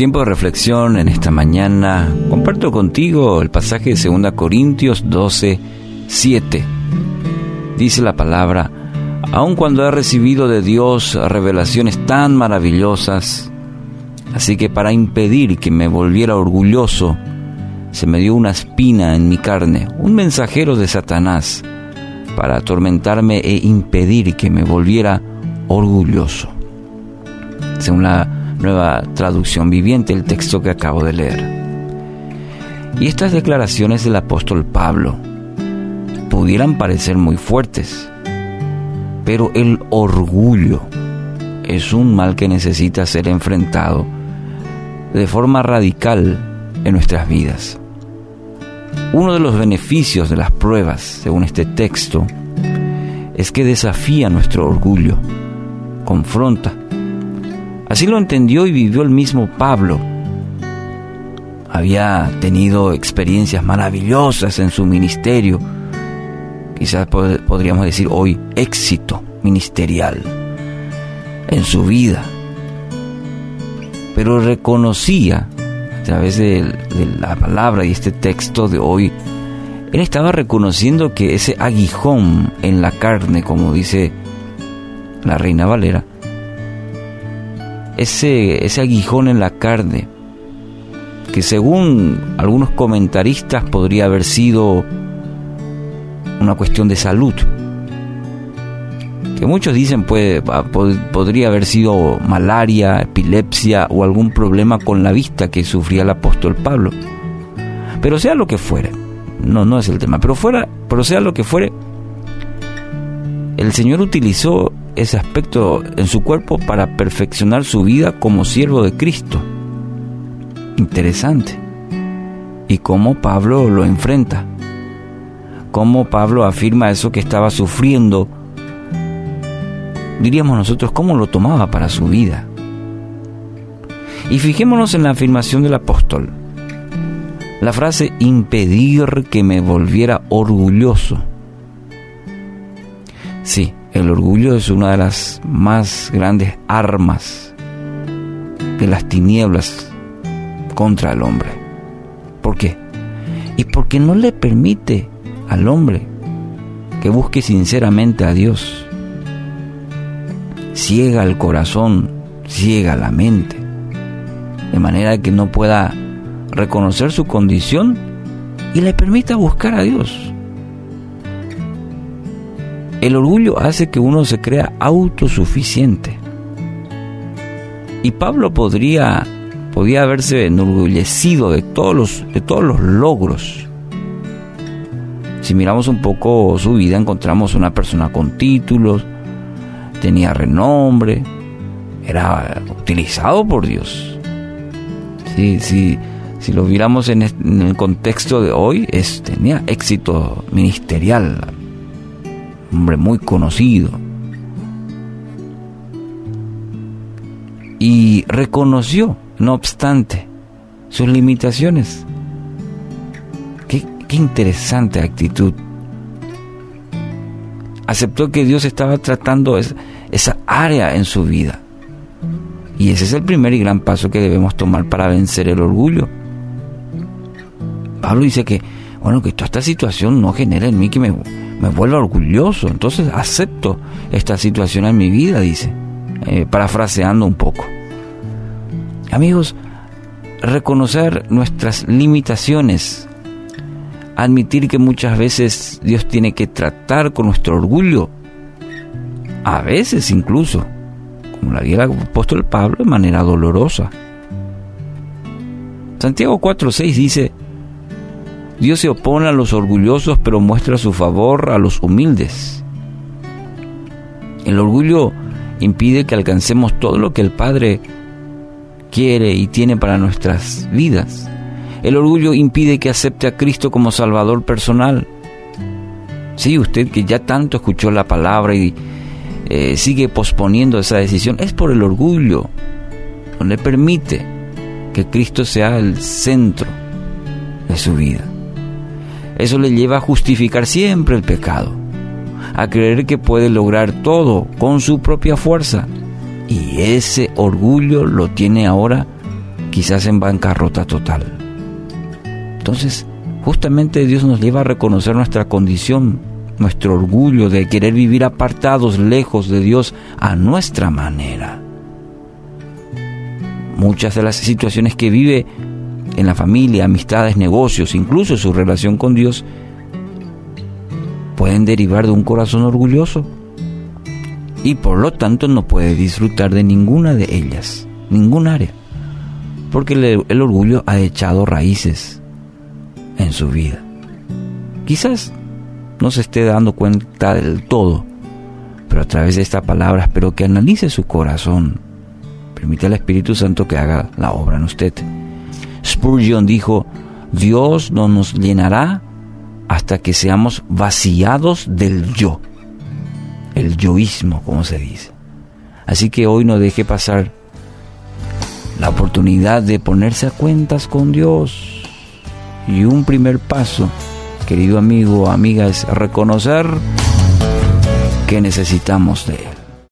tiempo de reflexión en esta mañana, comparto contigo el pasaje de 2 Corintios 12, 7. Dice la palabra, aun cuando he recibido de Dios revelaciones tan maravillosas, así que para impedir que me volviera orgulloso, se me dio una espina en mi carne, un mensajero de Satanás, para atormentarme e impedir que me volviera orgulloso. Según la nueva traducción viviente, el texto que acabo de leer. Y estas declaraciones del apóstol Pablo pudieran parecer muy fuertes, pero el orgullo es un mal que necesita ser enfrentado de forma radical en nuestras vidas. Uno de los beneficios de las pruebas, según este texto, es que desafía nuestro orgullo, confronta Así lo entendió y vivió el mismo Pablo. Había tenido experiencias maravillosas en su ministerio, quizás podríamos decir hoy éxito ministerial en su vida, pero reconocía a través de, de la palabra y este texto de hoy, él estaba reconociendo que ese aguijón en la carne, como dice la reina Valera, ese, ese aguijón en la carne, que según algunos comentaristas podría haber sido una cuestión de salud, que muchos dicen puede, podría haber sido malaria, epilepsia o algún problema con la vista que sufría el apóstol Pablo. Pero sea lo que fuere, no, no es el tema, pero fuera, pero sea lo que fuere, el Señor utilizó ese aspecto en su cuerpo para perfeccionar su vida como siervo de Cristo. Interesante. Y cómo Pablo lo enfrenta. Cómo Pablo afirma eso que estaba sufriendo. Diríamos nosotros, cómo lo tomaba para su vida. Y fijémonos en la afirmación del apóstol. La frase impedir que me volviera orgulloso. Sí, el orgullo es una de las más grandes armas de las tinieblas contra el hombre. ¿Por qué? Y porque no le permite al hombre que busque sinceramente a Dios. Ciega el corazón, ciega la mente, de manera que no pueda reconocer su condición y le permita buscar a Dios. El orgullo hace que uno se crea autosuficiente. Y Pablo podría, podría haberse enorgullecido de todos, los, de todos los logros. Si miramos un poco su vida, encontramos una persona con títulos, tenía renombre, era utilizado por Dios. Sí, si lo miramos en, el contexto de hoy, es, tenía éxito ministerial, hombre muy conocido. Y reconoció, no obstante, sus limitaciones. Qué, interesante actitud. Aceptó que Dios estaba tratando esa área en su vida. Y ese es el primer y gran paso que debemos tomar para vencer el orgullo. Pablo dice que, bueno, que toda esta situación no genera en mí que me, me vuelvo orgulloso. Entonces acepto esta situación en mi vida, dice, eh, parafraseando un poco. Amigos, reconocer nuestras limitaciones, admitir que muchas veces Dios tiene que tratar con nuestro orgullo, a veces incluso, como la haría el apóstol Pablo, de manera dolorosa. Santiago 4.6 dice, Dios se opone a los orgullosos, pero muestra su favor a los humildes. El orgullo impide que alcancemos todo lo que el Padre quiere y tiene para nuestras vidas. El orgullo impide que acepte a Cristo como Salvador personal. Sí, usted que ya tanto escuchó la palabra y eh, sigue posponiendo esa decisión, es por el orgullo. No le permite que Cristo sea el centro de su vida. Eso le lleva a justificar siempre el pecado, a creer que puede lograr todo con su propia fuerza. Y ese orgullo lo tiene ahora quizás en bancarrota total. Entonces, justamente Dios nos lleva a reconocer nuestra condición, nuestro orgullo de querer vivir apartados, lejos de Dios, a nuestra manera. Muchas de las situaciones que vive en la familia, amistades, negocios, incluso su relación con Dios, pueden derivar de un corazón orgulloso y por lo tanto no puede disfrutar de ninguna de ellas, ningún área, porque el, orgullo ha echado raíces en su vida. Quizás no se esté dando cuenta del todo, pero a través de esta palabra espero que analice su corazón. Permite al Espíritu Santo que haga la obra en usted. Spurgeon dijo, Dios no nos llenará hasta que seamos vaciados del yo, el yoísmo, como se dice. Así que hoy no deje pasar la oportunidad de ponerse a cuentas con Dios. Y un primer paso, querido amigo o amiga, es reconocer que necesitamos de Él.